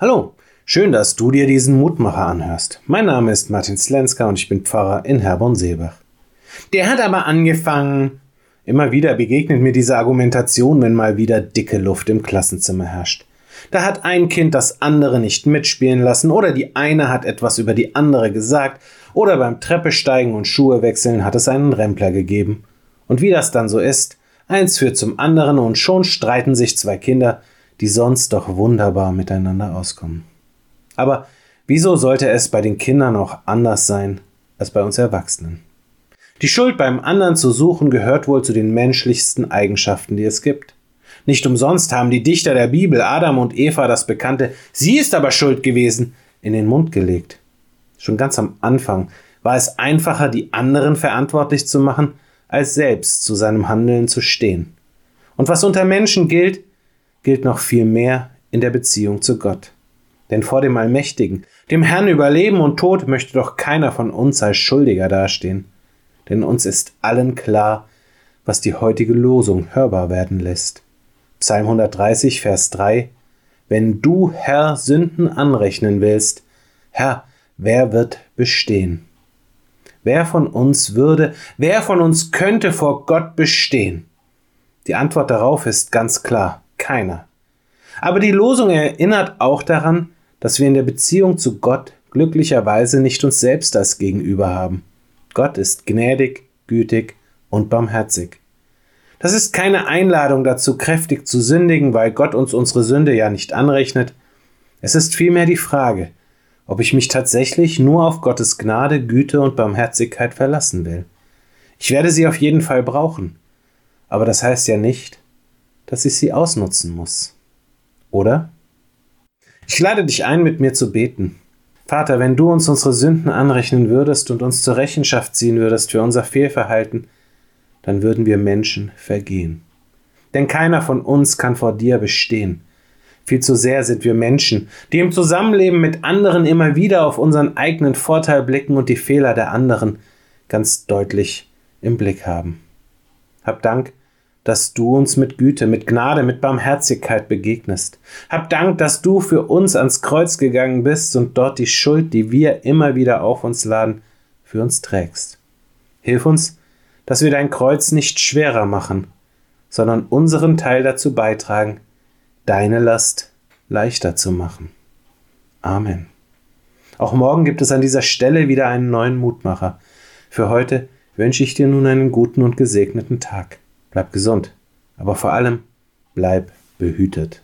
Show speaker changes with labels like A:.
A: Hallo, schön, dass du dir diesen Mutmacher anhörst. Mein Name ist Martin Slenska und ich bin Pfarrer in Herborn-Seebach. Der hat aber angefangen. Immer wieder begegnet mir diese Argumentation, wenn mal wieder dicke Luft im Klassenzimmer herrscht. Da hat ein Kind das andere nicht mitspielen lassen oder die eine hat etwas über die andere gesagt oder beim Treppesteigen und Schuhe wechseln hat es einen Rempler gegeben. Und wie das dann so ist, eins führt zum anderen und schon streiten sich zwei Kinder, die sonst doch wunderbar miteinander auskommen. Aber wieso sollte es bei den Kindern auch anders sein als bei uns Erwachsenen? Die Schuld beim anderen zu suchen gehört wohl zu den menschlichsten Eigenschaften, die es gibt. Nicht umsonst haben die Dichter der Bibel Adam und Eva das bekannte Sie ist aber schuld gewesen in den Mund gelegt. Schon ganz am Anfang war es einfacher, die anderen verantwortlich zu machen, als selbst zu seinem Handeln zu stehen. Und was unter Menschen gilt, gilt noch viel mehr in der Beziehung zu Gott. Denn vor dem Allmächtigen, dem Herrn über Leben und Tod, möchte doch keiner von uns als Schuldiger dastehen. Denn uns ist allen klar, was die heutige Losung hörbar werden lässt. Psalm 130, Vers 3 Wenn du, Herr, Sünden anrechnen willst, Herr, wer wird bestehen? Wer von uns würde, wer von uns könnte vor Gott bestehen? Die Antwort darauf ist ganz klar keiner. Aber die Losung erinnert auch daran, dass wir in der Beziehung zu Gott glücklicherweise nicht uns selbst als Gegenüber haben. Gott ist gnädig, gütig und barmherzig. Das ist keine Einladung dazu, kräftig zu sündigen, weil Gott uns unsere Sünde ja nicht anrechnet. Es ist vielmehr die Frage, ob ich mich tatsächlich nur auf Gottes Gnade, Güte und Barmherzigkeit verlassen will. Ich werde sie auf jeden Fall brauchen, aber das heißt ja nicht, dass ich sie ausnutzen muss. Oder? Ich lade dich ein, mit mir zu beten. Vater, wenn du uns unsere Sünden anrechnen würdest und uns zur Rechenschaft ziehen würdest für unser Fehlverhalten, dann würden wir Menschen vergehen. Denn keiner von uns kann vor dir bestehen. Viel zu sehr sind wir Menschen, die im Zusammenleben mit anderen immer wieder auf unseren eigenen Vorteil blicken und die Fehler der anderen ganz deutlich im Blick haben. Hab Dank, dass du uns mit Güte, mit Gnade, mit Barmherzigkeit begegnest. Hab Dank, dass du für uns ans Kreuz gegangen bist und dort die Schuld, die wir immer wieder auf uns laden, für uns trägst. Hilf uns, dass wir dein Kreuz nicht schwerer machen, sondern unseren Teil dazu beitragen, deine Last leichter zu machen. Amen. Auch morgen gibt es an dieser Stelle wieder einen neuen Mutmacher. Für heute wünsche ich dir nun einen guten und gesegneten Tag. Bleib gesund, aber vor allem bleib behütet.